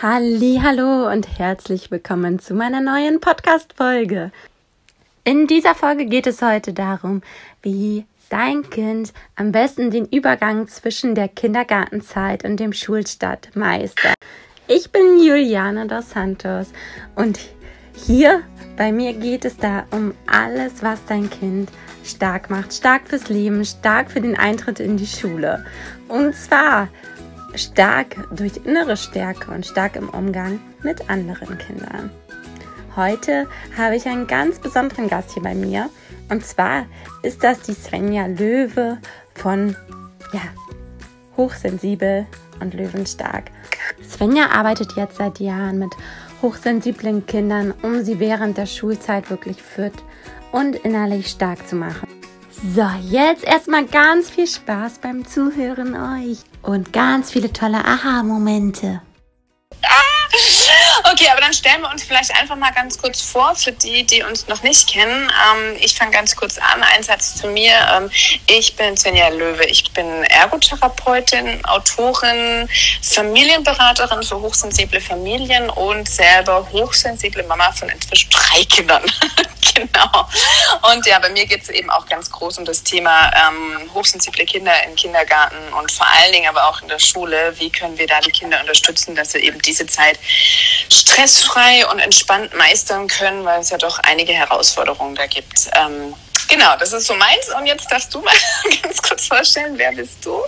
Hallo und herzlich willkommen zu meiner neuen Podcast Folge. In dieser Folge geht es heute darum, wie dein Kind am besten den Übergang zwischen der Kindergartenzeit und dem Schulstart meistert. Ich bin Juliana dos Santos und hier bei mir geht es da um alles, was dein Kind stark macht. Stark fürs Leben, stark für den Eintritt in die Schule. Und zwar stark durch innere Stärke und stark im Umgang mit anderen Kindern. Heute habe ich einen ganz besonderen Gast hier bei mir. Und zwar ist das die Svenja Löwe von ja, Hochsensibel und Löwenstark. Svenja arbeitet jetzt seit Jahren mit hochsensiblen Kindern, um sie während der Schulzeit wirklich fit und innerlich stark zu machen. So, jetzt erstmal ganz viel Spaß beim Zuhören euch und ganz viele tolle Aha-Momente. Okay, aber dann stellen wir uns vielleicht einfach mal ganz kurz vor für die, die uns noch nicht kennen. Ähm, ich fange ganz kurz an. Ein Satz zu mir. Ähm, ich bin Svenja Löwe. Ich bin Ergotherapeutin, Autorin, Familienberaterin für hochsensible Familien und selber hochsensible Mama von inzwischen drei Kindern. genau. Und ja, bei mir geht es eben auch ganz groß um das Thema ähm, hochsensible Kinder im Kindergarten und vor allen Dingen aber auch in der Schule. Wie können wir da die Kinder unterstützen, dass sie eben diese Zeit stressfrei und entspannt meistern können, weil es ja doch einige Herausforderungen da gibt. Ähm, genau, das ist so meins. Und jetzt darfst du mal ganz kurz vorstellen, wer bist du?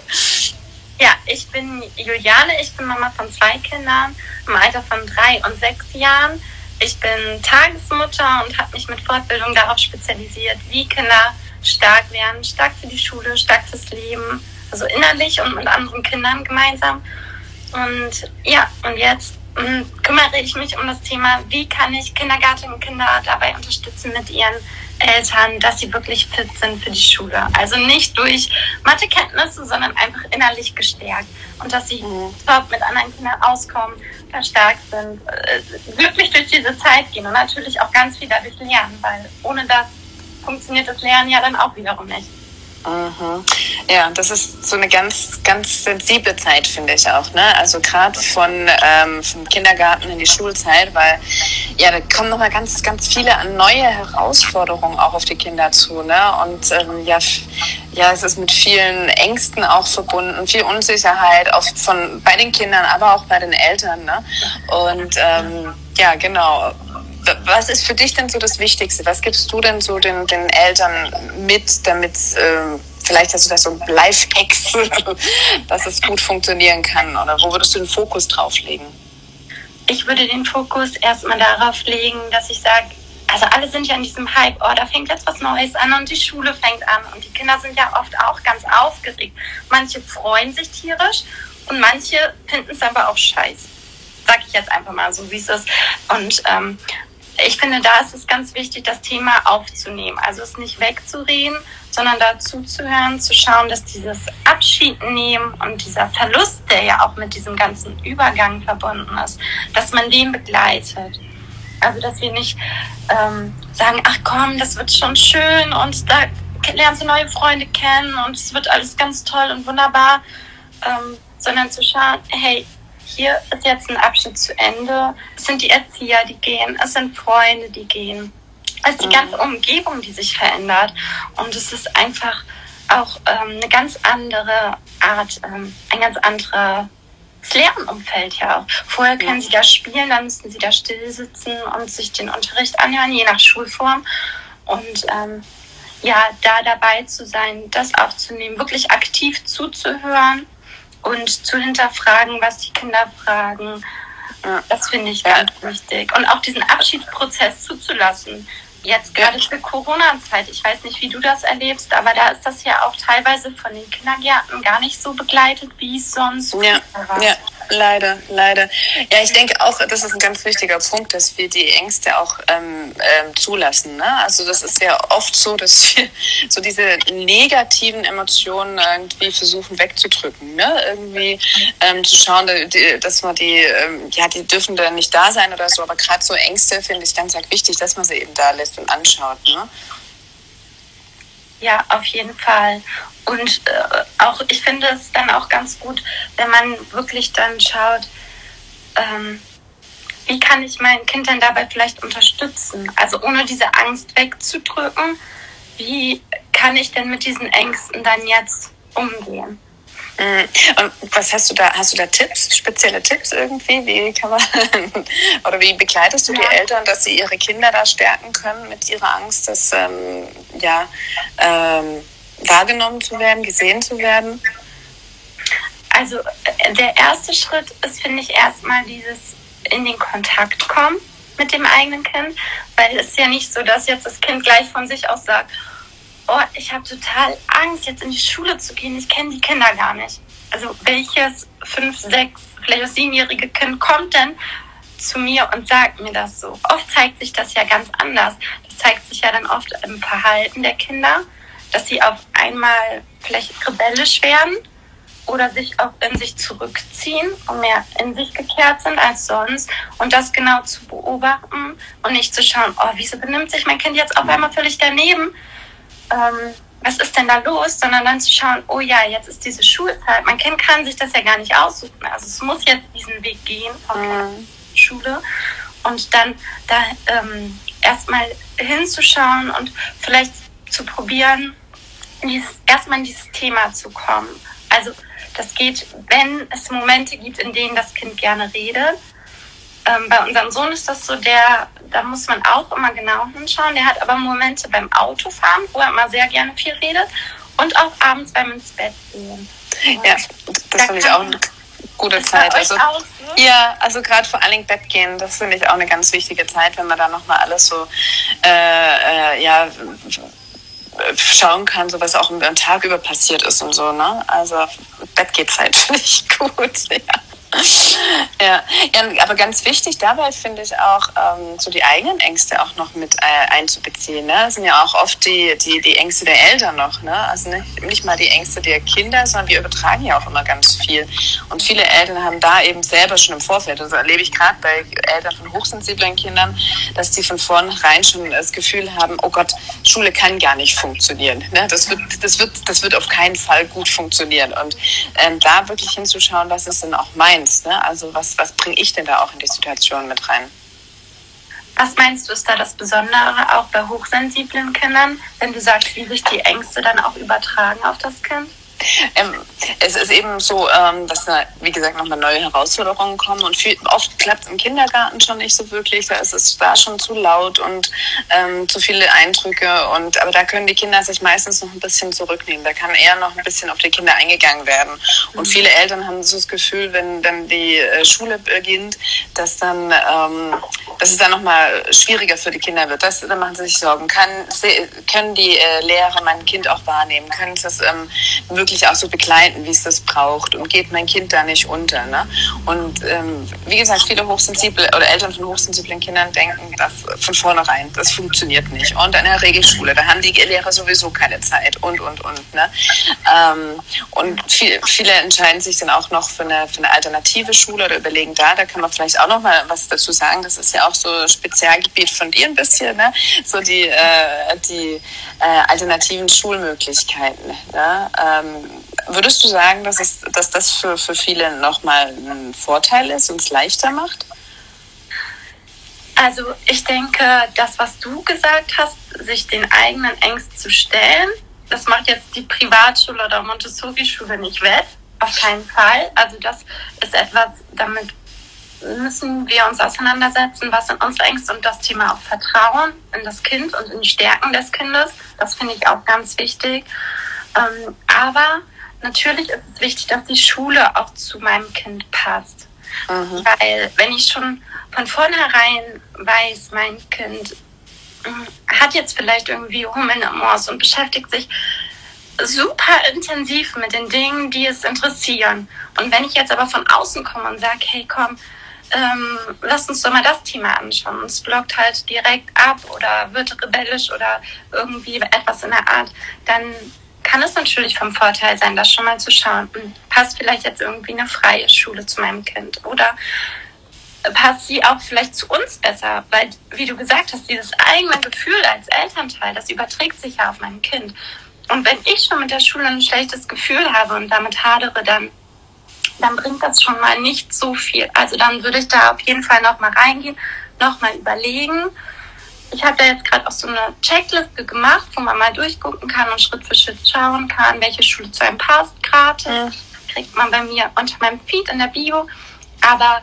Ja, ich bin Juliane, ich bin Mama von zwei Kindern im Alter von drei und sechs Jahren. Ich bin Tagesmutter und habe mich mit Fortbildung darauf spezialisiert, wie Kinder stark werden, stark für die Schule, stark fürs Leben, also innerlich und mit anderen Kindern gemeinsam. Und ja, und jetzt kümmere ich mich um das Thema, wie kann ich Kindergartenkinder dabei unterstützen mit ihren Eltern, dass sie wirklich fit sind für die Schule. Also nicht durch Mathekenntnisse, sondern einfach innerlich gestärkt. Und dass sie mhm. top mit anderen Kindern auskommen, verstärkt sind, äh, glücklich durch diese Zeit gehen und natürlich auch ganz viel dadurch lernen, weil ohne das funktioniert das Lernen ja dann auch wiederum nicht. Mhm. Ja, das ist so eine ganz, ganz sensible Zeit, finde ich auch. Ne? Also gerade von ähm, vom Kindergarten in die Schulzeit, weil ja, da kommen nochmal ganz, ganz viele neue Herausforderungen auch auf die Kinder zu. Ne? Und ähm, ja, ja, es ist mit vielen Ängsten auch verbunden, viel Unsicherheit auch von bei den Kindern, aber auch bei den Eltern. Ne? Und ähm, ja, genau was ist für dich denn so das Wichtigste? Was gibst du denn so den, den Eltern mit, damit äh, vielleicht hast du da so Live-Hacks, dass es gut funktionieren kann? Oder wo würdest du den Fokus drauf legen? Ich würde den Fokus erstmal darauf legen, dass ich sage, also alle sind ja in diesem Hype, oh, da fängt jetzt was Neues an und die Schule fängt an und die Kinder sind ja oft auch ganz aufgeregt. Manche freuen sich tierisch und manche finden es aber auch scheiße. Sag ich jetzt einfach mal so, wie es ist. Und ähm, ich finde, da ist es ganz wichtig, das Thema aufzunehmen. Also es nicht wegzureden, sondern dazu zu hören, zu schauen, dass dieses Abschied nehmen und dieser Verlust, der ja auch mit diesem ganzen Übergang verbunden ist, dass man den begleitet. Also dass wir nicht ähm, sagen, ach komm, das wird schon schön und da lernst du neue Freunde kennen und es wird alles ganz toll und wunderbar, ähm, sondern zu schauen, hey, hier ist jetzt ein Abschnitt zu Ende. Es sind die Erzieher, die gehen, es sind Freunde, die gehen. Es ist die ganze mhm. Umgebung, die sich verändert. Und es ist einfach auch ähm, eine ganz andere Art, ähm, ein ganz anderes Lernumfeld ja auch. Vorher können sie da spielen, dann müssten sie da still sitzen und sich den Unterricht anhören, je nach Schulform. Und ähm, ja, da dabei zu sein, das aufzunehmen, wirklich aktiv zuzuhören und zu hinterfragen, was die Kinder fragen. Das finde ich ganz wichtig. Und auch diesen Abschiedsprozess zuzulassen. Jetzt gerade für Corona-Zeit, ich weiß nicht, wie du das erlebst, aber da ist das ja auch teilweise von den Kindergärten gar nicht so begleitet, wie es sonst ja, war. Ja, Leider, leider. Ja, ich denke auch, das ist ein ganz wichtiger Punkt, dass wir die Ängste auch ähm, ähm, zulassen. Ne? Also das ist ja oft so, dass wir so diese negativen Emotionen irgendwie versuchen wegzudrücken. Ne? Irgendwie ähm, zu schauen, dass man die, ähm, ja, die dürfen dann nicht da sein oder so. Aber gerade so Ängste finde ich ganz, ganz wichtig, dass man sie eben da lässt und anschaut. Ne? Ja, auf jeden Fall. Und äh, auch, ich finde es dann auch ganz gut, wenn man wirklich dann schaut, ähm, wie kann ich mein Kind denn dabei vielleicht unterstützen? Also ohne diese Angst wegzudrücken, wie kann ich denn mit diesen Ängsten dann jetzt umgehen? Mhm. Und was hast du da? Hast du da Tipps, spezielle Tipps irgendwie? Wie kann man oder wie begleitest du die Eltern, dass sie ihre Kinder da stärken können mit ihrer Angst, dass ähm, ja ähm, wahrgenommen zu werden, gesehen zu werden? Also äh, der erste Schritt ist, finde ich, erstmal dieses in den Kontakt kommen mit dem eigenen Kind, weil es ist ja nicht so, dass jetzt das Kind gleich von sich aus sagt, oh, ich habe total Angst, jetzt in die Schule zu gehen, ich kenne die Kinder gar nicht. Also welches fünf, sechs, vielleicht auch siebenjährige Kind kommt denn zu mir und sagt mir das so? Oft zeigt sich das ja ganz anders. Das zeigt sich ja dann oft im Verhalten der Kinder, dass sie auf einmal vielleicht rebellisch werden oder sich auch in sich zurückziehen und mehr in sich gekehrt sind als sonst und das genau zu beobachten und nicht zu schauen, oh, wieso benimmt sich mein Kind jetzt auf einmal völlig daneben? Ähm, was ist denn da los? Sondern dann zu schauen, oh ja, jetzt ist diese Schulzeit. Mein Kind kann sich das ja gar nicht aussuchen. Also es muss jetzt diesen Weg gehen von mhm. Schule und dann da ähm, erstmal hinzuschauen und vielleicht zu probieren, dieses, erstmal in dieses Thema zu kommen. Also das geht, wenn es Momente gibt, in denen das Kind gerne redet. Ähm, bei unserem Sohn ist das so, der, da muss man auch immer genau hinschauen. Der hat aber Momente beim Autofahren, wo er immer sehr gerne viel redet und auch abends beim ins Bett gehen. Ja, das da finde ich auch eine gute Zeit. Also, auch, ne? Ja, also gerade vor allen Dingen Bett gehen, das finde ich auch eine ganz wichtige Zeit, wenn man da nochmal alles so äh, äh, ja, schauen kann, so was auch am Tag über passiert ist und so, ne? Also Bett geht halt, finde ich gut, ja. Ja. ja, aber ganz wichtig dabei finde ich auch, ähm, so die eigenen Ängste auch noch mit äh, einzubeziehen. Ne? Das sind ja auch oft die, die, die Ängste der Eltern noch. Ne? Also nicht, nicht mal die Ängste der Kinder, sondern wir übertragen ja auch immer ganz viel. Und viele Eltern haben da eben selber schon im Vorfeld, das erlebe ich gerade bei Eltern von hochsensiblen Kindern, dass die von vornherein schon das Gefühl haben, oh Gott, Schule kann gar nicht funktionieren. Ne? Das, wird, das, wird, das wird auf keinen Fall gut funktionieren. Und ähm, da wirklich hinzuschauen, was ist denn auch meins. Ne? Also was, was bringe ich denn da auch in die Situation mit rein? Was meinst du, ist da das Besondere auch bei hochsensiblen Kindern, wenn du sagst, wie sich die Ängste dann auch übertragen auf das Kind? Ähm, es ist eben so, ähm, dass da, wie gesagt, nochmal neue Herausforderungen kommen und viel, oft klappt es im Kindergarten schon nicht so wirklich. Da ist es da schon zu laut und ähm, zu viele Eindrücke. Und, aber da können die Kinder sich meistens noch ein bisschen zurücknehmen. Da kann eher noch ein bisschen auf die Kinder eingegangen werden. Und mhm. viele Eltern haben so das Gefühl, wenn dann die äh, Schule beginnt, dass dann, ähm, dass es dann nochmal schwieriger für die Kinder wird. Das, da machen sie sich Sorgen. Kann, können die äh, Lehrer mein Kind auch wahrnehmen? Können sie es ähm, wirklich wirklich auch so begleiten, wie es das braucht und geht mein Kind da nicht unter. Ne? Und ähm, wie gesagt, viele hochsensible oder Eltern von hochsensiblen Kindern denken das von vornherein, das funktioniert nicht. Und in der Regelschule, da haben die Lehrer sowieso keine Zeit und, und, und. Ne? Ähm, und viel, viele entscheiden sich dann auch noch für eine, für eine alternative Schule oder überlegen da, da kann man vielleicht auch noch mal was dazu sagen. Das ist ja auch so Spezialgebiet von dir ein bisschen, ne? so die, äh, die äh, alternativen Schulmöglichkeiten. Ne? Ähm, würdest du sagen, dass, es, dass das für, für viele nochmal ein Vorteil ist und es leichter macht? Also ich denke, das, was du gesagt hast, sich den eigenen Ängsten zu stellen, das macht jetzt die Privatschule oder Montessori-Schule nicht wett. Auf keinen Fall. Also das ist etwas, damit müssen wir uns auseinandersetzen, was sind unsere Ängste und das Thema auch Vertrauen in das Kind und in die Stärken des Kindes. Das finde ich auch ganz wichtig. Ähm, aber natürlich ist es wichtig, dass die Schule auch zu meinem Kind passt. Mhm. Weil wenn ich schon von vornherein weiß, mein Kind hm, hat jetzt vielleicht irgendwie Hummeln im Moors und beschäftigt sich super intensiv mit den Dingen, die es interessieren. Und wenn ich jetzt aber von außen komme und sage, hey komm, ähm, lass uns doch mal das Thema anschauen. Und es blockt halt direkt ab oder wird rebellisch oder irgendwie etwas in der Art, dann kann es natürlich vom Vorteil sein, das schon mal zu schauen. Hm, passt vielleicht jetzt irgendwie eine freie Schule zu meinem Kind oder passt sie auch vielleicht zu uns besser, weil, wie du gesagt hast, dieses eigene Gefühl als Elternteil, das überträgt sich ja auf mein Kind. Und wenn ich schon mit der Schule ein schlechtes Gefühl habe und damit hadere, dann dann bringt das schon mal nicht so viel. Also dann würde ich da auf jeden Fall noch mal reingehen, noch mal überlegen. Ich habe da jetzt gerade auch so eine Checkliste gemacht, wo man mal durchgucken kann und Schritt für Schritt schauen kann, welche Schule zu einem passt. Gratis mhm. kriegt man bei mir unter meinem Feed in der Bio. Aber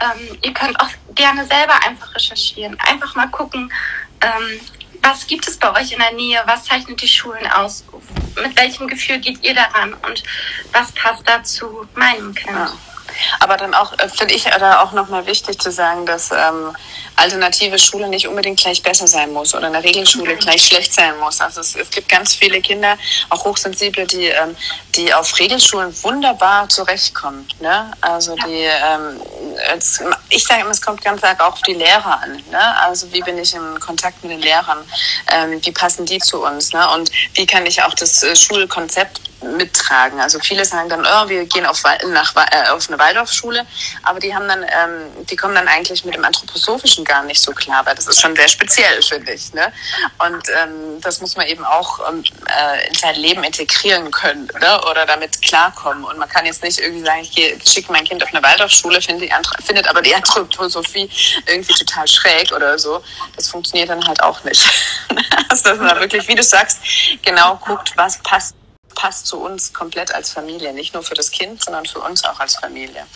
ähm, ihr könnt auch gerne selber einfach recherchieren. Einfach mal gucken, ähm, was gibt es bei euch in der Nähe? Was zeichnet die Schulen aus? Mit welchem Gefühl geht ihr daran? Und was passt dazu meinem Kind? Ja. Aber dann auch, äh, finde ich, da auch nochmal wichtig zu sagen, dass ähm, alternative Schule nicht unbedingt gleich besser sein muss oder eine Regelschule mhm. gleich schlecht sein muss. Also es, es gibt ganz viele Kinder, auch hochsensible, die, ähm, die auf Regelschulen wunderbar zurechtkommen. Ne? Also die, ähm, es, ich sage immer, es kommt ganz arg auch auf die Lehrer an. Ne? Also wie bin ich in Kontakt mit den Lehrern? Ähm, wie passen die zu uns? Ne? Und wie kann ich auch das äh, Schulkonzept mittragen. Also viele sagen dann, oh, wir gehen auf, nach, äh, auf eine Waldorfschule, aber die haben dann, ähm, die kommen dann eigentlich mit dem Anthroposophischen gar nicht so klar, weil das ist schon sehr speziell, finde ich. Ne? Und ähm, das muss man eben auch ähm, äh, in sein Leben integrieren können ne? oder damit klarkommen. Und man kann jetzt nicht irgendwie sagen, ich schicke mein Kind auf eine Waldorfschule, finde findet aber die Anthroposophie irgendwie total schräg oder so. Das funktioniert dann halt auch nicht. also, dass man wirklich, wie du sagst, genau guckt, was passt passt zu uns komplett als Familie, nicht nur für das Kind, sondern für uns auch als Familie.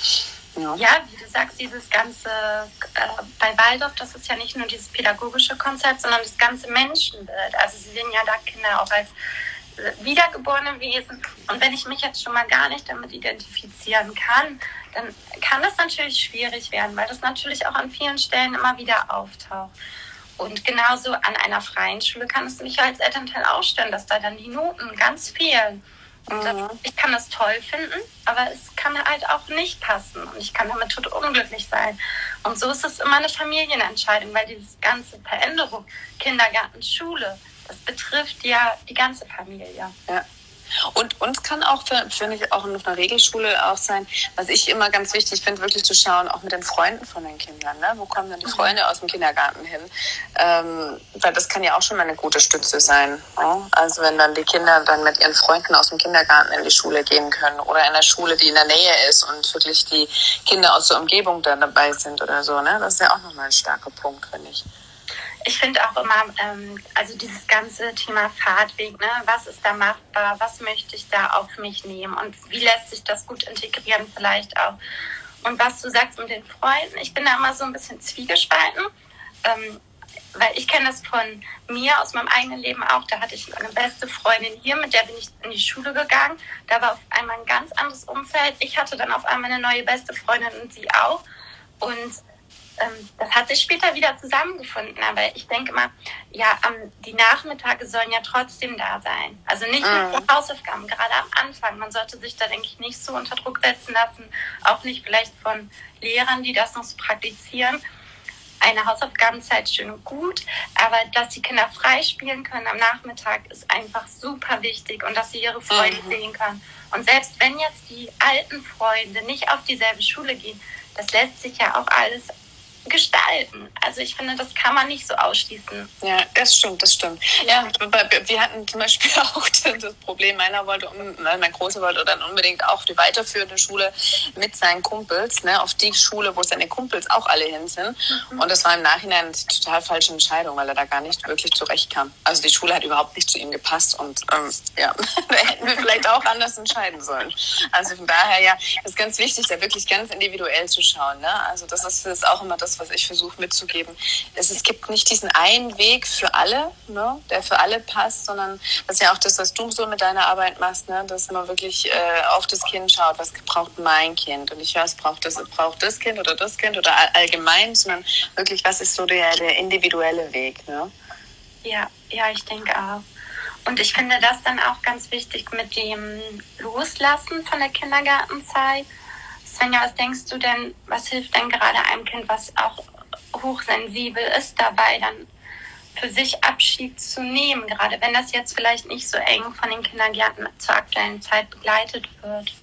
Ja, wie du sagst, dieses ganze, äh, bei Waldorf, das ist ja nicht nur dieses pädagogische Konzept, sondern das ganze Menschenbild. Also sie sehen ja da Kinder auch als wiedergeborene Wesen. Und wenn ich mich jetzt schon mal gar nicht damit identifizieren kann, dann kann das natürlich schwierig werden, weil das natürlich auch an vielen Stellen immer wieder auftaucht. Und genauso an einer freien Schule kann es mich als Elternteil ausstellen, dass da dann die Noten ganz fehlen. Und mhm. ich kann das toll finden, aber es kann halt auch nicht passen. Und ich kann damit total unglücklich sein. Und so ist es immer eine Familienentscheidung, weil dieses ganze Veränderung, Kindergarten, Schule, das betrifft ja die ganze Familie. Ja. Und uns kann auch, finde ich, auch auf einer Regelschule auch sein, was ich immer ganz wichtig finde, wirklich zu schauen, auch mit den Freunden von den Kindern. Ne? Wo kommen denn die mhm. Freunde aus dem Kindergarten hin? Ähm, weil das kann ja auch schon mal eine gute Stütze sein. Ne? Also wenn dann die Kinder dann mit ihren Freunden aus dem Kindergarten in die Schule gehen können oder in einer Schule, die in der Nähe ist und wirklich die Kinder aus der Umgebung da dabei sind oder so. Ne? Das ist ja auch nochmal ein starker Punkt, finde ich ich finde auch immer, ähm, also dieses ganze Thema Fahrtweg, ne, was ist da machbar, was möchte ich da auf mich nehmen und wie lässt sich das gut integrieren vielleicht auch. Und was du sagst mit den Freunden, ich bin da immer so ein bisschen zwiegespalten, ähm, weil ich kenne das von mir aus meinem eigenen Leben auch. Da hatte ich eine beste Freundin hier, mit der bin ich in die Schule gegangen. Da war auf einmal ein ganz anderes Umfeld. Ich hatte dann auf einmal eine neue beste Freundin und sie auch. Und ähm, das hat sich später wieder zusammengefunden, aber ich denke mal, ja, die Nachmittage sollen ja trotzdem da sein. Also nicht mhm. nur für Hausaufgaben, gerade am Anfang. Man sollte sich da, denke ich, nicht so unter Druck setzen lassen, auch nicht vielleicht von Lehrern, die das noch so praktizieren. Eine Hausaufgabenzeit schön und gut, aber dass die Kinder frei spielen können am Nachmittag ist einfach super wichtig und dass sie ihre Freunde mhm. sehen können. Und selbst wenn jetzt die alten Freunde nicht auf dieselbe Schule gehen, das lässt sich ja auch alles gestalten. Also ich finde, das kann man nicht so ausschließen. Ja, das stimmt, das stimmt. Ja, wir hatten zum Beispiel auch das Problem, meiner wollte, mein Großer wollte dann unbedingt auch die weiterführende Schule mit seinen Kumpels, ne, auf die Schule, wo seine Kumpels auch alle hin sind. Mhm. Und das war im Nachhinein eine total falsche Entscheidung, weil er da gar nicht wirklich zurechtkam. Also die Schule hat überhaupt nicht zu ihm gepasst und ähm, ja, da hätten wir vielleicht auch anders entscheiden sollen. Also von daher ja, ist ganz wichtig, da wirklich ganz individuell zu schauen. Ne? Also das ist, ist auch immer das, das, was ich versuche mitzugeben. Es, es gibt nicht diesen einen Weg für alle, ne, der für alle passt, sondern das ist ja auch das, was du so mit deiner Arbeit machst, ne, dass man wirklich äh, auf das Kind schaut, was braucht mein Kind und nicht was braucht das, braucht das Kind oder das Kind oder allgemein, sondern wirklich, was ist so der, der individuelle Weg. Ne? Ja, ja, ich denke auch. Und ich finde das dann auch ganz wichtig mit dem Loslassen von der Kindergartenzeit Svenja, was denkst du denn, was hilft denn gerade einem Kind, was auch hochsensibel ist, dabei dann für sich Abschied zu nehmen, gerade wenn das jetzt vielleicht nicht so eng von den Kindergärten zur aktuellen Zeit begleitet wird?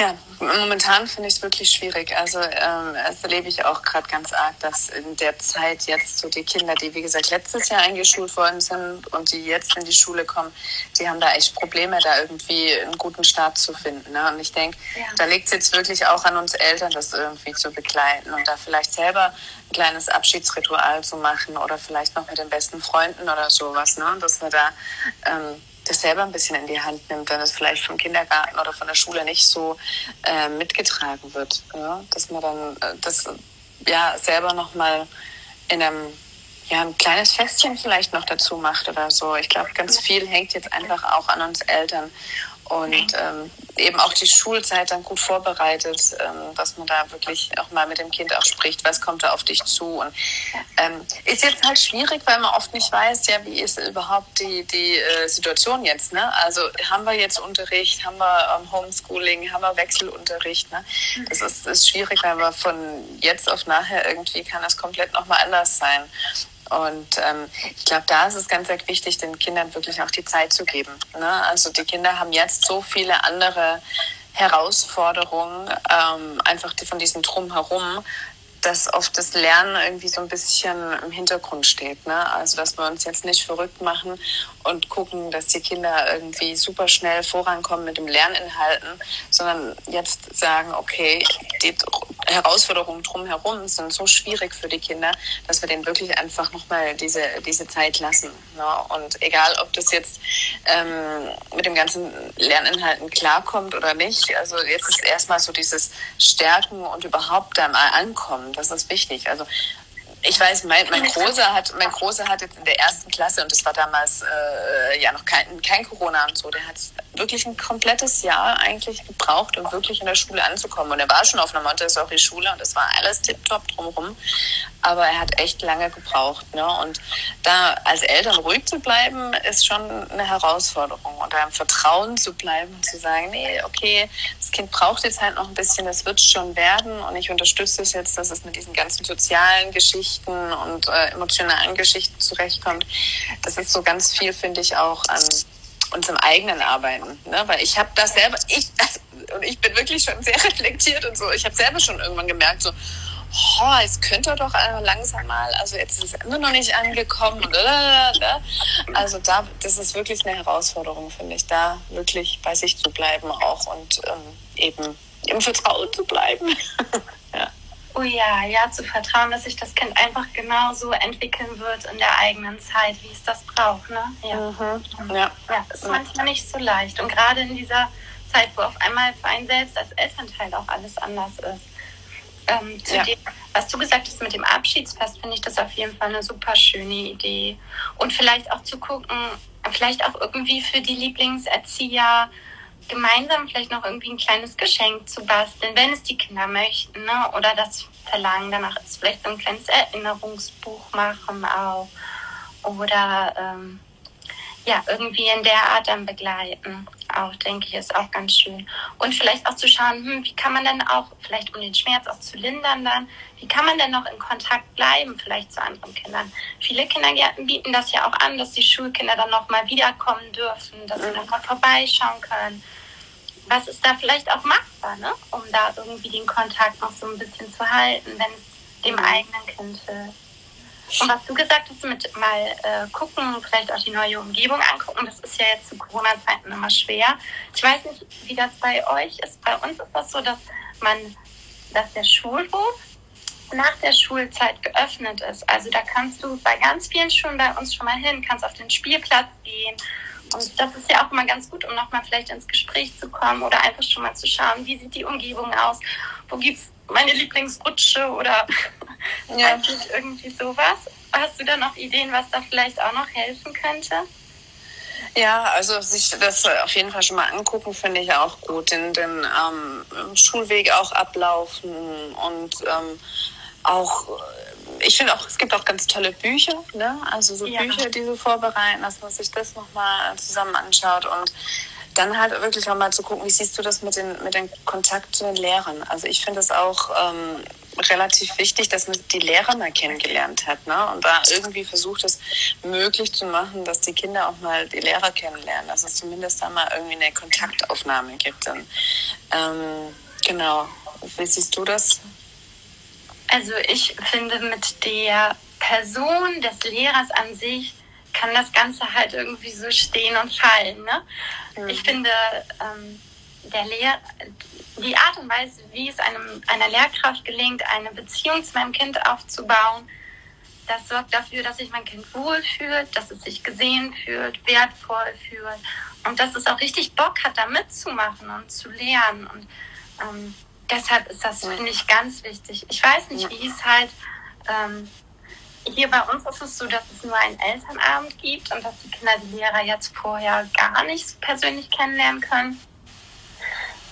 Ja, momentan finde ich es wirklich schwierig. Also ähm, das erlebe ich auch gerade ganz arg, dass in der Zeit jetzt so die Kinder, die wie gesagt letztes Jahr eingeschult worden sind und die jetzt in die Schule kommen, die haben da echt Probleme, da irgendwie einen guten Start zu finden. Ne? Und ich denke, ja. da liegt es jetzt wirklich auch an uns Eltern, das irgendwie zu begleiten und da vielleicht selber ein kleines Abschiedsritual zu machen oder vielleicht noch mit den besten Freunden oder sowas, ne? dass wir da ähm, das selber ein bisschen in die Hand nimmt, wenn es vielleicht vom Kindergarten oder von der Schule nicht so äh, mitgetragen wird. Ja? Dass man dann äh, das ja selber nochmal in einem ja, ein kleines Festchen vielleicht noch dazu macht oder so. Ich glaube, ganz viel hängt jetzt einfach auch an uns Eltern und ähm, eben auch die Schulzeit dann gut vorbereitet, ähm, dass man da wirklich auch mal mit dem Kind auch spricht, was kommt da auf dich zu. Und ähm, ist jetzt halt schwierig, weil man oft nicht weiß, ja, wie ist überhaupt die, die äh, Situation jetzt. Ne? Also haben wir jetzt Unterricht, haben wir ähm, Homeschooling, haben wir Wechselunterricht. Ne? Das ist, ist schwierig, weil wir von jetzt auf nachher irgendwie kann das komplett nochmal anders sein. Und ähm, ich glaube, da ist es ganz, wichtig, den Kindern wirklich auch die Zeit zu geben. Ne? Also die Kinder haben jetzt so viele andere Herausforderungen, ähm, einfach von diesem Drumherum, dass oft das Lernen irgendwie so ein bisschen im Hintergrund steht. Ne? Also, dass wir uns jetzt nicht verrückt machen und gucken, dass die Kinder irgendwie super schnell vorankommen mit dem Lerninhalten, sondern jetzt sagen, okay, die Herausforderungen drumherum sind so schwierig für die Kinder, dass wir denen wirklich einfach nochmal diese, diese Zeit lassen. Ne? Und egal, ob das jetzt ähm, mit dem ganzen Lerninhalten klarkommt oder nicht, also jetzt ist erstmal so dieses Stärken und überhaupt da mal ankommen, das ist wichtig. Also ich weiß, mein, mein Großer hat, mein Großer hat jetzt in der ersten Klasse und das war damals äh, ja noch kein, kein Corona und so, der hat wirklich ein komplettes Jahr eigentlich gebraucht, um wirklich in der Schule anzukommen. Und er war schon auf einer Montessori-Schule und es war alles tiptop drumherum. Aber er hat echt lange gebraucht. Ne? Und da als Eltern ruhig zu bleiben, ist schon eine Herausforderung. Und da im Vertrauen zu bleiben und zu sagen, nee, okay, das Kind braucht jetzt halt noch ein bisschen, das wird schon werden. Und ich unterstütze es jetzt, dass es mit diesen ganzen sozialen Geschichten und äh, emotionalen Geschichten zurechtkommt. Das ist so ganz viel, finde ich, auch an unserem eigenen Arbeiten. Ne? Weil ich habe das selber, ich, das, und ich bin wirklich schon sehr reflektiert und so, ich habe selber schon irgendwann gemerkt, so, oh, es könnte doch langsam mal, also jetzt ist es immer noch nicht angekommen. Also da, das ist wirklich eine Herausforderung, finde ich, da wirklich bei sich zu bleiben auch und ähm, eben im Vertrauen zu bleiben. ja. Oh ja, ja, zu vertrauen, dass sich das Kind einfach genauso entwickeln wird in der eigenen Zeit, wie es das braucht. Ne? Ja. Mhm. ja. ja, ist manchmal nicht so leicht. Und gerade in dieser Zeit, wo auf einmal für einen selbst als Elternteil auch alles anders ist. Ähm, zu ja. dem, was du gesagt hast mit dem Abschiedsfest, finde ich das auf jeden Fall eine super schöne Idee. Und vielleicht auch zu gucken, vielleicht auch irgendwie für die Lieblingserzieher gemeinsam vielleicht noch irgendwie ein kleines Geschenk zu basteln, wenn es die Kinder möchten, ne? oder das Verlangen danach ist, vielleicht so ein kleines Erinnerungsbuch machen auch. Oder ähm, ja, irgendwie in der Art dann begleiten. Auch, denke ich, ist auch ganz schön. Und vielleicht auch zu schauen, hm, wie kann man denn auch, vielleicht um den Schmerz auch zu lindern dann, wie kann man denn noch in Kontakt bleiben, vielleicht zu anderen Kindern? Viele Kindergärten bieten das ja auch an, dass die Schulkinder dann nochmal wiederkommen dürfen, dass sie nochmal vorbeischauen können. Was ist da vielleicht auch machbar, ne? um da irgendwie den Kontakt noch so ein bisschen zu halten, wenn es dem mhm. eigenen Kind hilft? Und was du gesagt hast, mit mal äh, gucken, vielleicht auch die neue Umgebung angucken, das ist ja jetzt zu Corona-Zeiten immer schwer. Ich weiß nicht, wie das bei euch ist. Bei uns ist das so, dass man, dass der Schulhof nach der Schulzeit geöffnet ist. Also da kannst du bei ganz vielen Schulen bei uns schon mal hin, kannst auf den Spielplatz gehen. Und das ist ja auch immer ganz gut, um nochmal vielleicht ins Gespräch zu kommen oder einfach schon mal zu schauen, wie sieht die Umgebung aus, wo gibt es meine Lieblingsrutsche oder ja. irgendwie sowas. Hast du da noch Ideen, was da vielleicht auch noch helfen könnte? Ja, also sich das auf jeden Fall schon mal angucken, finde ich auch gut. Den, den ähm, Schulweg auch ablaufen und ähm, auch, ich finde auch, es gibt auch ganz tolle Bücher, ne? also so ja. Bücher, die so vorbereiten, dass man sich das nochmal zusammen anschaut und dann halt wirklich auch mal zu gucken, wie siehst du das mit, den, mit dem Kontakt zu den Lehrern? Also ich finde es auch ähm, relativ wichtig, dass man die Lehrer mal kennengelernt hat, ne? Und da irgendwie versucht es möglich zu machen, dass die Kinder auch mal die Lehrer kennenlernen, dass es zumindest da mal irgendwie eine Kontaktaufnahme gibt. Dann, ähm, genau. Wie siehst du das? Also ich finde mit der Person des Lehrers an sich kann das Ganze halt irgendwie so stehen und fallen. Ne? Mhm. Ich finde, ähm, der Lehr die Art und Weise, wie es einem, einer Lehrkraft gelingt, eine Beziehung zu meinem Kind aufzubauen, das sorgt dafür, dass sich mein Kind wohlfühlt, dass es sich gesehen fühlt, wertvoll fühlt und dass es auch richtig Bock hat, da mitzumachen und zu lernen. Und ähm, deshalb ist das, finde ich, ganz wichtig. Ich weiß nicht, wie es halt ähm, hier bei uns ist es so, dass es nur einen Elternabend gibt und dass die Kinder die Lehrer jetzt vorher gar nicht persönlich kennenlernen können.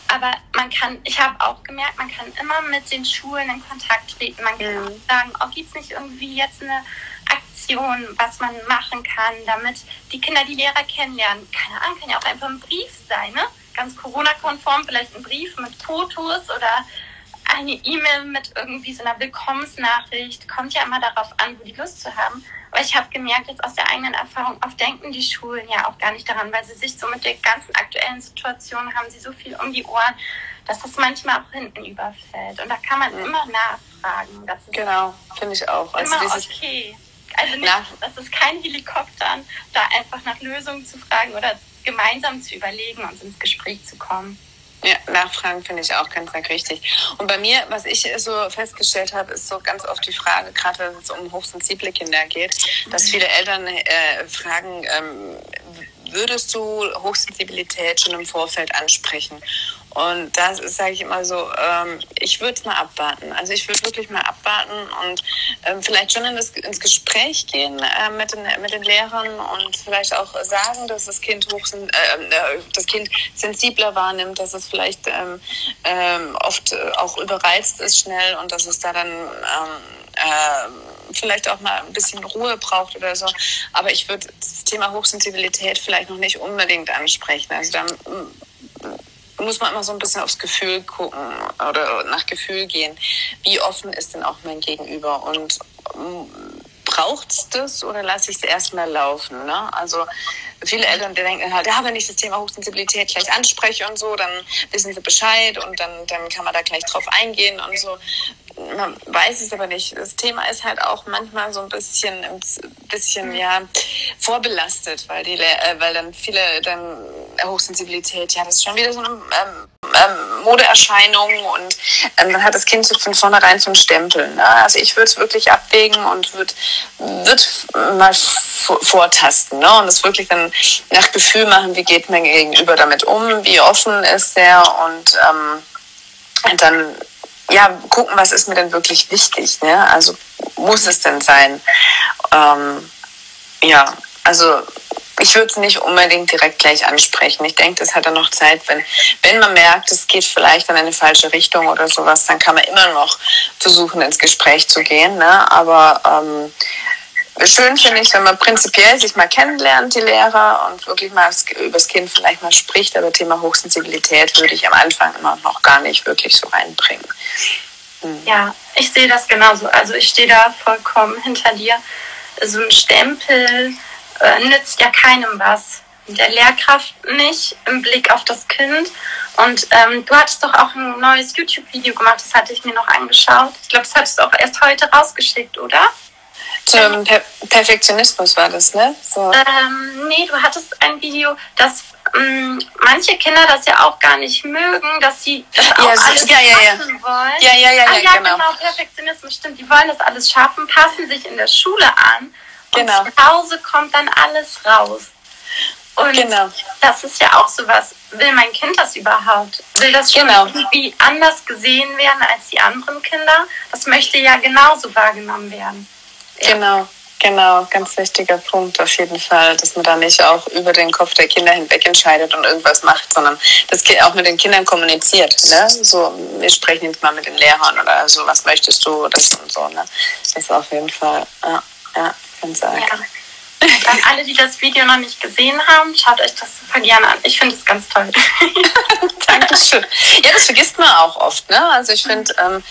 Aber man kann, ich habe auch gemerkt, man kann immer mit den Schulen in Kontakt treten. Man kann mhm. auch sagen, oh, gibt es nicht irgendwie jetzt eine Aktion, was man machen kann, damit die Kinder die Lehrer kennenlernen? Keine Ahnung, kann ja auch einfach ein Brief sein, ne? Ganz Corona-konform, vielleicht ein Brief mit Fotos oder eine E-Mail mit irgendwie so einer Willkommensnachricht. Kommt ja immer darauf an, wo die Lust zu haben. Aber ich habe gemerkt, jetzt aus der eigenen Erfahrung, oft denken die Schulen ja auch gar nicht daran, weil sie sich so mit der ganzen aktuellen Situation haben sie so viel um die Ohren, dass das manchmal auch hinten überfällt. Und da kann man mhm. immer nachfragen. Das genau, finde ich auch. Also immer okay. Also nicht, das ist kein Helikoptern, da einfach nach Lösungen zu fragen oder gemeinsam zu überlegen und ins Gespräch zu kommen. Ja, nachfragen finde ich auch ganz, ganz wichtig. Und bei mir, was ich so festgestellt habe, ist so ganz oft die Frage, gerade wenn es um hochsensible Kinder geht, dass viele Eltern äh, fragen, ähm, würdest du Hochsensibilität schon im Vorfeld ansprechen? Und da sage ich immer so, ähm, ich würde mal abwarten. Also ich würde wirklich mal abwarten und ähm, vielleicht schon in das, ins Gespräch gehen äh, mit, den, mit den Lehrern und vielleicht auch sagen, dass das Kind hoch, äh, äh, das Kind sensibler wahrnimmt, dass es vielleicht ähm, ähm, oft auch überreizt ist schnell und dass es da dann ähm, äh, vielleicht auch mal ein bisschen Ruhe braucht oder so. Aber ich würde das Thema Hochsensibilität vielleicht noch nicht unbedingt ansprechen. Also da muss man immer so ein bisschen aufs Gefühl gucken oder nach Gefühl gehen. Wie offen ist denn auch mein Gegenüber? Und ähm, braucht es das oder lasse ich es erstmal laufen? Ne? Also viele Eltern die denken halt, ja, wenn ich das Thema Hochsensibilität gleich anspreche und so, dann wissen sie Bescheid und dann, dann kann man da gleich drauf eingehen und so man weiß es aber nicht. Das Thema ist halt auch manchmal so ein bisschen, ein bisschen ja vorbelastet, weil die, äh, weil dann viele dann Hochsensibilität, ja, das ist schon wieder so eine ähm, ähm, Modeerscheinung und ähm, dann hat das Kind so von vornherein so einen Stempel. Ne? Also ich würde es wirklich abwägen und würde würd mal vortasten ne? und es wirklich dann nach Gefühl machen, wie geht mein Gegenüber damit um, wie offen ist der und ähm, dann ja, gucken, was ist mir denn wirklich wichtig. Ne? Also muss es denn sein? Ähm, ja, also ich würde es nicht unbedingt direkt gleich ansprechen. Ich denke, das hat dann noch Zeit. Wenn, wenn man merkt, es geht vielleicht in eine falsche Richtung oder sowas, dann kann man immer noch versuchen, ins Gespräch zu gehen. Ne? Aber ähm, schön finde ich, wenn man prinzipiell sich mal kennenlernt, die Lehrer, und wirklich mal über das Kind vielleicht mal spricht. Aber Thema Hochsensibilität würde ich am Anfang immer noch gar nicht wirklich so reinbringen. Hm. Ja, ich sehe das genauso. Also ich stehe da vollkommen hinter dir. So ein Stempel äh, nützt ja keinem was. Der Lehrkraft nicht im Blick auf das Kind. Und ähm, du hattest doch auch ein neues YouTube-Video gemacht, das hatte ich mir noch angeschaut. Ich glaube, das hattest du auch erst heute rausgeschickt, oder? Zum per Perfektionismus war das, ne? So. Ähm, nee, du hattest ein Video, das ähm, manche Kinder das ja auch gar nicht mögen, dass sie das auch ja, alles ja, ja, ja. wollen. Ja, ja, ja, ah, ja, genau. genau. Perfektionismus stimmt. Die wollen das alles schaffen, passen sich in der Schule an und genau. zu Hause kommt dann alles raus. Und genau. das ist ja auch sowas. Will mein Kind das überhaupt? Will das schon genau. irgendwie anders gesehen werden als die anderen Kinder? Das möchte ja genauso wahrgenommen werden. Genau, genau, ganz wichtiger Punkt auf jeden Fall, dass man da nicht auch über den Kopf der Kinder hinweg entscheidet und irgendwas macht, sondern das auch mit den Kindern kommuniziert. Ne? So, wir sprechen jetzt mal mit den Lehrern oder so, was möchtest du, das und so. Ne? Das ist auf jeden Fall, ja, ja ganz arg. Ja. An alle, die das Video noch nicht gesehen haben, schaut euch das super gerne an. Ich finde es ganz toll. Dankeschön. Ja, das vergisst man auch oft. Ne? Also ich finde, ähm,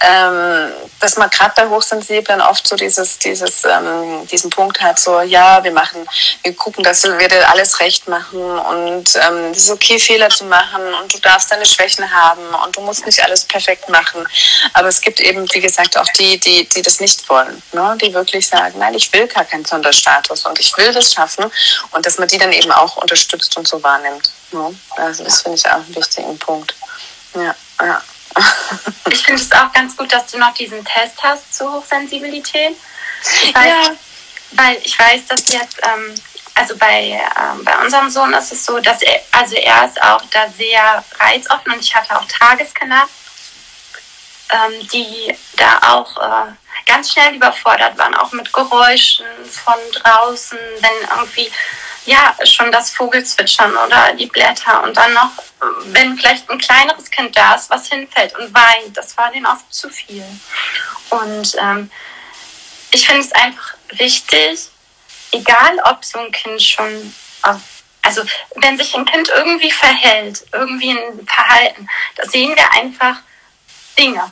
ähm, dass man gerade bei Hochsensiblen oft so dieses, dieses, ähm, diesen Punkt hat, so ja, wir machen, wir gucken, dass wir dir alles recht machen und ähm, es ist okay, Fehler zu machen und du darfst deine Schwächen haben und du musst nicht alles perfekt machen. Aber es gibt eben, wie gesagt, auch die, die, die das nicht wollen, ne? die wirklich sagen, nein, ich will gar keinen Sonderstatus und ich will das schaffen und dass man die dann eben auch unterstützt und so wahrnimmt. Ne? Also das finde ich auch einen wichtigen Punkt. Ja, ja. Ich finde es auch ganz gut, dass du noch diesen Test hast zur Hochsensibilität. Weil, ja. weil ich weiß, dass jetzt, ähm, also bei, ähm, bei unserem Sohn ist es so, dass er, also er ist auch da sehr reizoffen und ich hatte auch Tageskinder, ähm, die da auch äh, ganz schnell überfordert waren, auch mit Geräuschen von draußen, wenn irgendwie ja schon das Vogelzwitschern oder die Blätter und dann noch, wenn vielleicht ein kleineres Kind da ist, was hinfällt und weint, das war denen oft zu viel. Und ähm, ich finde es einfach wichtig, egal ob so ein Kind schon, also wenn sich ein Kind irgendwie verhält, irgendwie ein Verhalten, da sehen wir einfach Dinge.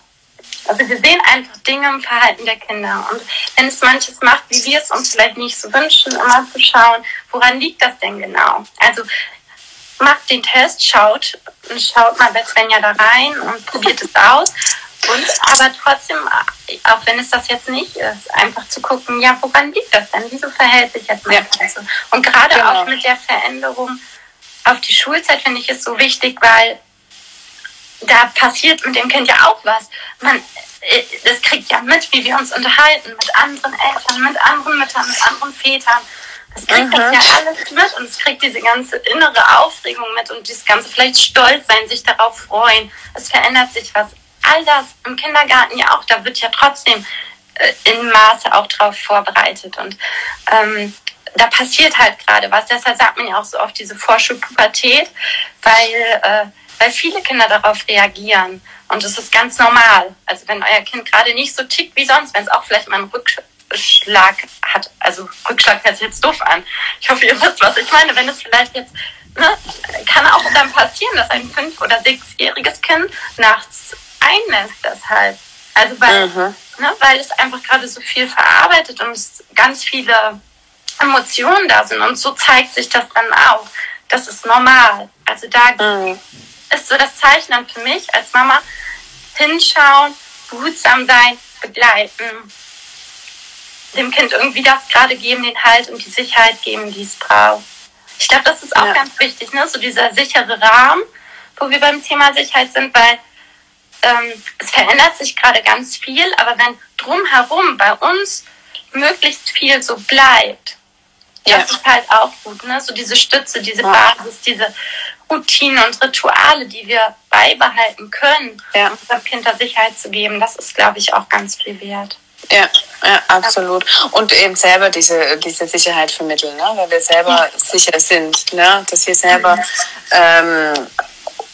Also wir sehen einfach Dinge im Verhalten der Kinder. Und wenn es manches macht, wie wir es uns vielleicht nicht so wünschen, immer zu schauen, woran liegt das denn genau? Also macht den Test, schaut schaut mal bei Svenja da rein und probiert es aus. Und aber trotzdem, auch wenn es das jetzt nicht ist, einfach zu gucken, ja, woran liegt das denn? Wieso verhält sich jetzt mein ja. so? Und gerade genau. auch mit der Veränderung auf die Schulzeit finde ich es so wichtig, weil da passiert mit dem Kind ja auch was. Man, äh, das kriegt ja mit, wie wir uns unterhalten mit anderen Eltern, mit anderen Müttern, mit anderen Vätern. Das kriegt mhm. das ja alles mit und es kriegt diese ganze innere Aufregung mit und dieses ganze vielleicht stolz sein, sich darauf freuen. Es verändert sich was. All das im Kindergarten ja auch, da wird ja trotzdem äh, in Maße auch drauf vorbereitet und ähm, da passiert halt gerade was. Deshalb sagt man ja auch so oft diese Vorschulpubertät, weil äh, weil viele Kinder darauf reagieren. Und das ist ganz normal. Also wenn euer Kind gerade nicht so tickt wie sonst, wenn es auch vielleicht mal einen Rückschlag hat, also Rückschlag hört sich jetzt doof an. Ich hoffe, ihr wisst, was ich meine. Wenn es vielleicht jetzt, ne, kann auch dann passieren, dass ein fünf- oder sechsjähriges Kind nachts einlässt deshalb. Also weil, mhm. ne, weil es einfach gerade so viel verarbeitet und es ganz viele Emotionen da sind. Und so zeigt sich das dann auch. Das ist normal. Also da mhm ist so das Zeichen dann für mich als Mama, hinschauen, behutsam sein, begleiten, dem Kind irgendwie das gerade geben, den Halt und die Sicherheit geben, die es braucht. Ich glaube, das ist auch ja. ganz wichtig, ne? so dieser sichere Rahmen, wo wir beim Thema Sicherheit sind, weil ähm, es verändert sich gerade ganz viel, aber wenn drumherum bei uns möglichst viel so bleibt, ja. das ist halt auch gut, ne? So diese Stütze, diese Basis, diese Routinen und Rituale, die wir beibehalten können, ja. um unserem Kind da Sicherheit zu geben, das ist, glaube ich, auch ganz viel wert. Ja, ja, absolut. Und eben selber diese, diese Sicherheit vermitteln, ne? weil wir selber ja. sicher sind, ne? dass wir selber ähm,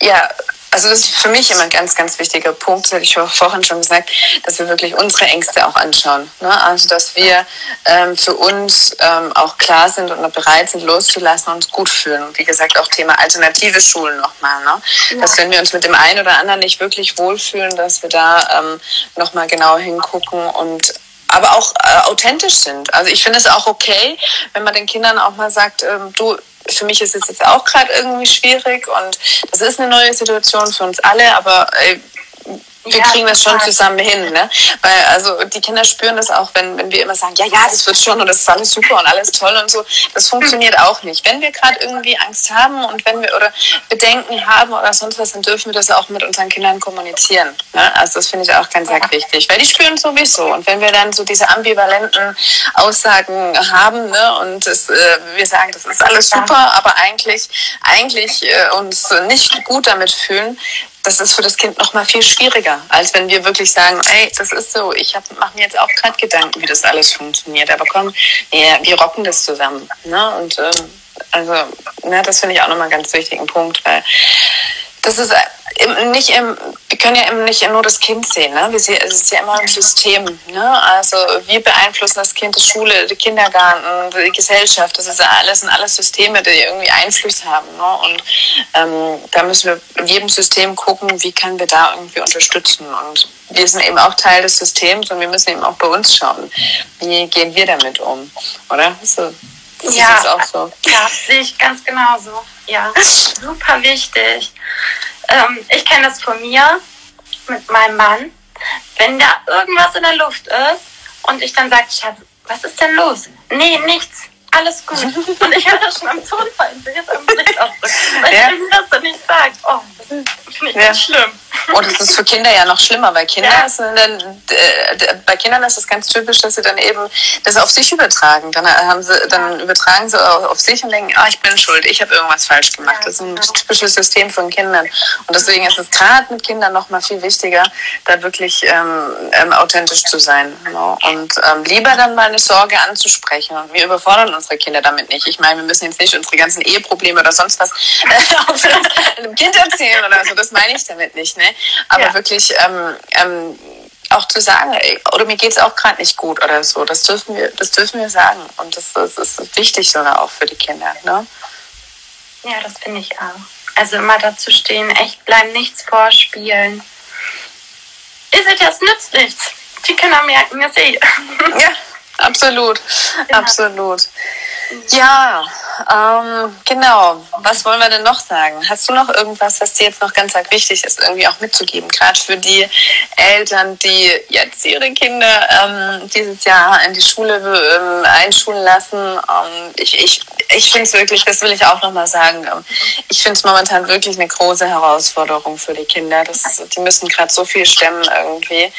ja, also das ist für mich immer ein ganz, ganz wichtiger Punkt, das hatte ich vorhin schon gesagt, dass wir wirklich unsere Ängste auch anschauen. Ne? Also dass wir ähm, für uns ähm, auch klar sind und bereit sind, loszulassen und uns gut fühlen. Und wie gesagt, auch Thema alternative Schulen nochmal. Ne? Ja. Dass wenn wir uns mit dem einen oder anderen nicht wirklich wohlfühlen, dass wir da ähm, nochmal genau hingucken und aber auch äh, authentisch sind. Also ich finde es auch okay, wenn man den Kindern auch mal sagt, ähm, du, für mich ist es jetzt auch gerade irgendwie schwierig und das ist eine neue Situation für uns alle, aber ey, wir kriegen das schon zusammen hin, ne? Weil also die Kinder spüren das auch, wenn, wenn wir immer sagen, ja, ja, das wird schon und das ist alles super und alles toll und so. Das funktioniert auch nicht. Wenn wir gerade irgendwie Angst haben und wenn wir oder Bedenken haben oder sonst was, dann dürfen wir das auch mit unseren Kindern kommunizieren. Ne? Also das finde ich auch ganz, ganz wichtig, weil die spüren sowieso. Und wenn wir dann so diese ambivalenten Aussagen haben ne, und das, äh, wir sagen, das ist alles super, aber eigentlich, eigentlich äh, uns nicht gut damit fühlen, das ist für das Kind noch mal viel schwieriger, als wenn wir wirklich sagen, ey, das ist so, ich mache mir jetzt auch gerade Gedanken, wie das alles funktioniert. Aber komm, wir, wir rocken das zusammen. Ne? Und ähm, also, ne, das finde ich auch nochmal einen ganz wichtigen Punkt, weil das ist im, nicht im, wir können ja eben nicht nur das Kind sehen, ne? Wir sehen, es ist ja immer ein System, ne? Also wir beeinflussen das Kind, die Schule, der Kindergarten, die Gesellschaft, das ist alles sind alles Systeme, die irgendwie Einfluss haben, ne? Und ähm, da müssen wir in jedem System gucken, wie können wir da irgendwie unterstützen. Und wir sind eben auch Teil des Systems und wir müssen eben auch bei uns schauen, wie gehen wir damit um, oder? So, das ja, ist auch so. Ja, sehe ich ganz genauso. Ja, super wichtig. Ähm, ich kenne das von mir mit meinem Mann. Wenn da irgendwas in der Luft ist und ich dann sage, Schatz, was ist denn los? Nee, nichts. Alles gut. Und ich höre das schon am Tonfall, ich will jetzt am Gesichtsausdruck. Weil ja. ich dass du nicht sagst, oh, das finde ich ja. schlimm. Und es ist für Kinder ja noch schlimmer, weil Kinder ja. ist dann, äh, bei Kindern ist es ganz typisch, dass sie dann eben das auf sich übertragen. Dann haben sie, dann übertragen sie auf sich und denken, ah, ich bin schuld, ich habe irgendwas falsch gemacht. Das ist ein genau. typisches System von Kindern. Und deswegen ist es gerade mit Kindern noch mal viel wichtiger, da wirklich ähm, ähm, authentisch zu sein. Genau. Und ähm, lieber dann mal eine Sorge anzusprechen. Und wir überfordern unsere Kinder damit nicht. Ich meine, wir müssen jetzt nicht unsere ganzen Eheprobleme oder sonst was äh, einem Kind erzählen oder so. Das meine ich damit nicht. Ne? Aber ja. wirklich ähm, ähm, auch zu sagen, ey, oder mir geht es auch gerade nicht gut oder so, das dürfen wir, das dürfen wir sagen. Und das, das ist wichtig sogar auch für die Kinder. Ne? Ja, das finde ich auch. Also immer dazu stehen, echt bleiben, nichts vorspielen. Ist nützt nichts. Die Kinder merken es eh. Ja, absolut. Ja. Absolut. Ja, ähm, genau. Was wollen wir denn noch sagen? Hast du noch irgendwas, was dir jetzt noch ganz arg wichtig ist, irgendwie auch mitzugeben? Gerade für die Eltern, die jetzt ihre Kinder ähm, dieses Jahr in die Schule ähm, einschulen lassen. Ähm, ich ich, ich finde es wirklich, das will ich auch nochmal sagen, ähm, ich finde es momentan wirklich eine große Herausforderung für die Kinder. Das, die müssen gerade so viel stemmen irgendwie.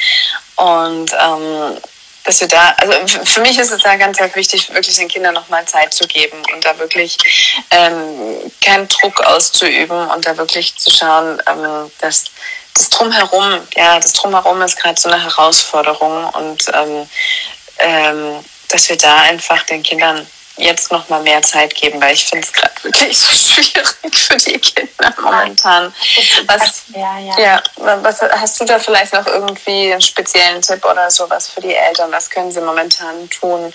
Und ähm, dass wir da, also für mich ist es da ganz, wichtig, wirklich den Kindern nochmal Zeit zu geben und da wirklich ähm, keinen Druck auszuüben und da wirklich zu schauen, ähm, dass das Drumherum, ja, das Drumherum ist gerade so eine Herausforderung und ähm, ähm, dass wir da einfach den Kindern jetzt noch mal mehr Zeit geben, weil ich finde es gerade wirklich so schwierig für die Kinder momentan. Was, ja, ja. ja, was hast du da vielleicht noch irgendwie einen speziellen Tipp oder sowas für die Eltern? Was können sie momentan tun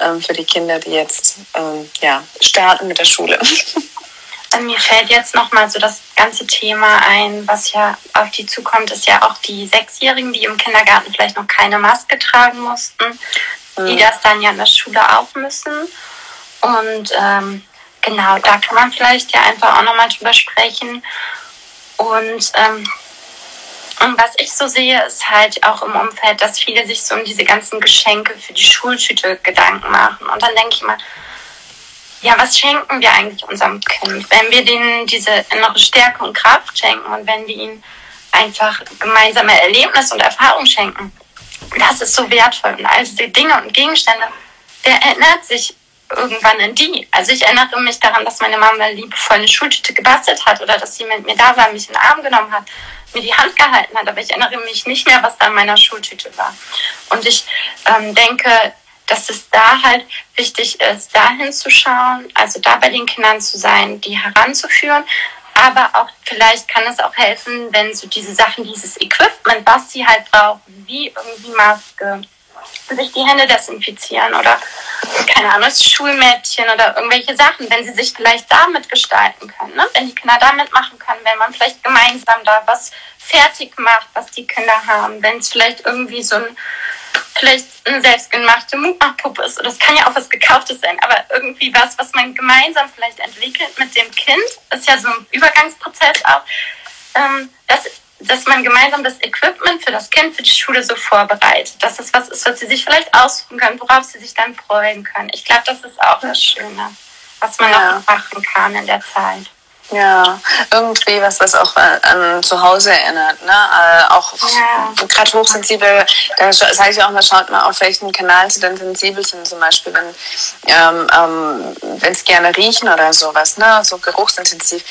ähm, für die Kinder, die jetzt ähm, ja, starten mit der Schule? Mir fällt jetzt noch mal so das ganze Thema ein, was ja auf die zukommt, ist ja auch die Sechsjährigen, die im Kindergarten vielleicht noch keine Maske tragen mussten, die mhm. das dann ja in der Schule auch müssen. Und ähm, genau, da kann man vielleicht ja einfach auch nochmal drüber sprechen. Und, ähm, und was ich so sehe, ist halt auch im Umfeld, dass viele sich so um diese ganzen Geschenke für die Schultüte Gedanken machen. Und dann denke ich mal, ja, was schenken wir eigentlich unserem Kind? Wenn wir denen diese innere Stärke und Kraft schenken und wenn wir ihnen einfach gemeinsame Erlebnisse und Erfahrungen schenken, das ist so wertvoll. Und all diese Dinge und Gegenstände, der erinnert sich irgendwann in die. Also ich erinnere mich daran, dass meine Mama liebevoll eine Schultüte gebastelt hat oder dass sie mit mir da war, mich in den Arm genommen hat, mir die Hand gehalten hat, aber ich erinnere mich nicht mehr, was da in meiner Schultüte war. Und ich ähm, denke, dass es da halt wichtig ist, da hinzuschauen, also da bei den Kindern zu sein, die heranzuführen. Aber auch vielleicht kann es auch helfen, wenn so diese Sachen, dieses Equipment, was sie halt brauchen, wie irgendwie Maske, sich die Hände desinfizieren oder keine Ahnung, Schulmädchen oder irgendwelche Sachen, wenn sie sich vielleicht damit gestalten können, ne? wenn die Kinder damit machen können, wenn man vielleicht gemeinsam da was fertig macht, was die Kinder haben, wenn es vielleicht irgendwie so ein vielleicht eine selbstgemachte Mutmachpuppe ist oder es kann ja auch was gekauftes sein, aber irgendwie was, was man gemeinsam vielleicht entwickelt mit dem Kind, ist ja so ein Übergangsprozess auch. Ähm, das dass man gemeinsam das Equipment für das Kind, für die Schule so vorbereitet. Dass es was ist, was sie sich vielleicht aussuchen können, worauf sie sich dann freuen können. Ich glaube, das ist auch das Schöne, was man ja. noch machen kann in der Zeit. Ja, irgendwie was, was auch an zu Hause erinnert. Ne? Äh, auch ja. gerade hochsensibel, da sage ich auch mal, schaut mal, auf welchen Kanal sie dann sensibel sind. Zum Beispiel, wenn ähm, ähm, wenn es gerne riechen oder sowas, ne? so geruchsintensiv.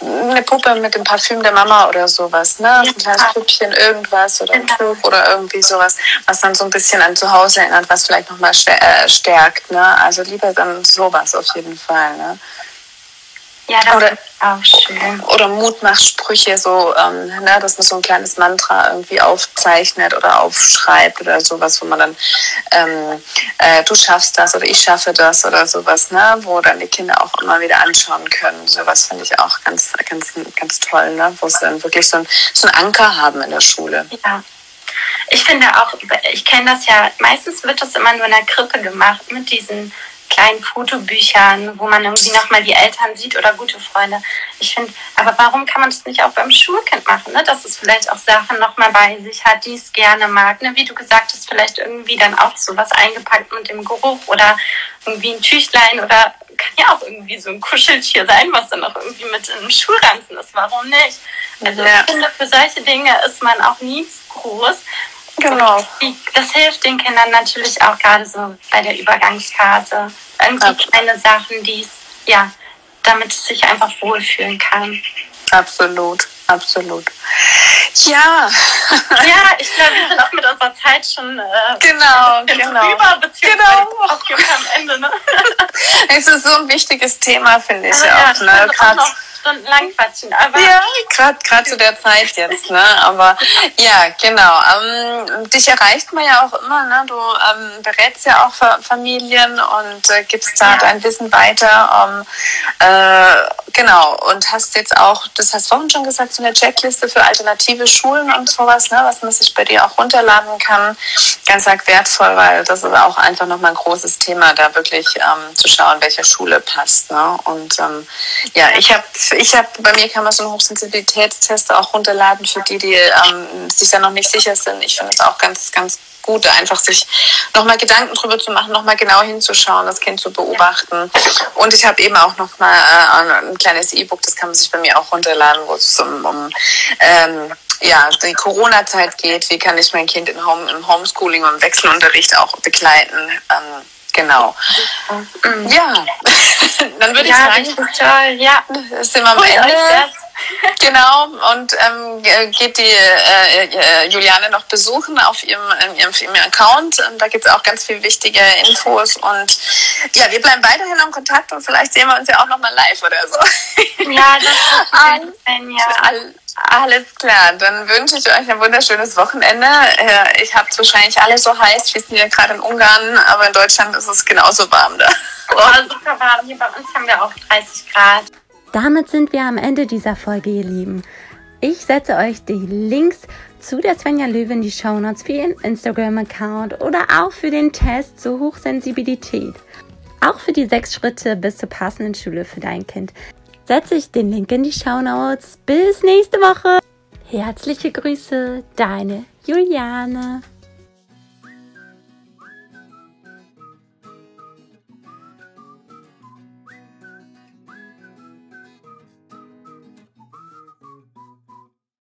Eine Puppe mit dem Parfüm der Mama oder sowas, ne? ein kleines Püppchen, irgendwas oder ein genau. Tuch oder irgendwie sowas, was dann so ein bisschen an zu Hause erinnert, was vielleicht nochmal äh, stärkt. Ne? Also lieber dann sowas auf jeden Fall. Ne? Ja, das oder, ist auch schön. Oder Mutmachsprüche, so, ähm, ne, dass man so ein kleines Mantra irgendwie aufzeichnet oder aufschreibt oder sowas, wo man dann, ähm, äh, du schaffst das oder ich schaffe das oder sowas, ne, wo dann die Kinder auch immer wieder anschauen können. Sowas finde ich auch ganz, ganz, ganz toll, ne, wo sie dann wirklich so, ein, so einen Anker haben in der Schule. Ja. Ich finde auch, ich kenne das ja, meistens wird das immer nur in der Krippe gemacht mit diesen kleinen Fotobüchern, wo man irgendwie nochmal die Eltern sieht oder gute Freunde. Ich finde, aber warum kann man das nicht auch beim Schulkind machen, ne? dass es vielleicht auch Sachen nochmal bei sich hat, die es gerne mag. Ne? Wie du gesagt hast, vielleicht irgendwie dann auch so was eingepackt mit dem Geruch oder irgendwie ein Tüchlein oder kann ja auch irgendwie so ein Kuscheltier sein, was dann auch irgendwie mit im Schulranzen ist. Warum nicht? Also ja. ich finde, für solche Dinge ist man auch nie groß. Genau. Das hilft den Kindern natürlich auch gerade so bei der Übergangsphase. Irgendwie Absolut. kleine Sachen, die es, ja, damit es sich einfach wohlfühlen kann. Absolut, absolut. Ja. Ja, ich glaube, wir sind auch mit unserer Zeit schon äh, genau, genau. beziehungsweise genau. auch am Ende. Ne? es ist so ein wichtiges Thema, finde ich ah, auch. Ja, ne? Auch stundenlang quatschen. Aber ja, gerade zu der Zeit jetzt, ne? Aber ja, genau. Ähm, dich erreicht man ja auch immer, ne? Du ähm, berätst ja auch Familien und äh, gibst da ja. dein Wissen weiter. Ähm, äh, genau. Und hast jetzt auch, das hast du vorhin schon gesagt, so eine Checkliste für alternative Schulen und sowas, ne? Was man sich bei dir auch runterladen kann. Ganz arg wertvoll, weil das ist auch einfach nochmal ein großes Thema, da wirklich ähm, zu schauen, welche Schule passt. Ne? Und ähm, ja, ich habe ich habe, bei mir kann man so einen Hochsensibilitätstest auch runterladen für die, die ähm, sich da noch nicht sicher sind. Ich finde es auch ganz, ganz gut, einfach sich nochmal Gedanken drüber zu machen, nochmal genau hinzuschauen, das Kind zu beobachten. Und ich habe eben auch nochmal äh, ein kleines E-Book, das kann man sich bei mir auch runterladen, wo es um, um ähm, ja, die Corona-Zeit geht. Wie kann ich mein Kind im, Home, im Homeschooling und im Wechselunterricht auch begleiten? Ähm, Genau. Ja, dann würde ja, ich sagen, toll. ja, sind wir am Ende. Genau, und ähm, geht die äh, äh, Juliane noch besuchen auf ihrem, ihrem, ihrem Account. Und da gibt es auch ganz viele wichtige Infos. Und ja, wir bleiben weiterhin im Kontakt und vielleicht sehen wir uns ja auch nochmal live oder so. Ja, das ist ein, ja. Alles klar, dann wünsche ich euch ein wunderschönes Wochenende. Äh, ich habe es wahrscheinlich alle so heiß, wir sind ja gerade in Ungarn, aber in Deutschland ist es genauso warm da. Oh, super warm. Hier bei uns haben wir auch 30 Grad. Damit sind wir am Ende dieser Folge, ihr Lieben. Ich setze euch die Links zu der Svenja Löwe in die Shownotes für ihren Instagram-Account oder auch für den Test zur Hochsensibilität. Auch für die sechs Schritte bis zur passenden Schule für dein Kind setze ich den Link in die Show Notes. Bis nächste Woche. Herzliche Grüße, deine Juliane.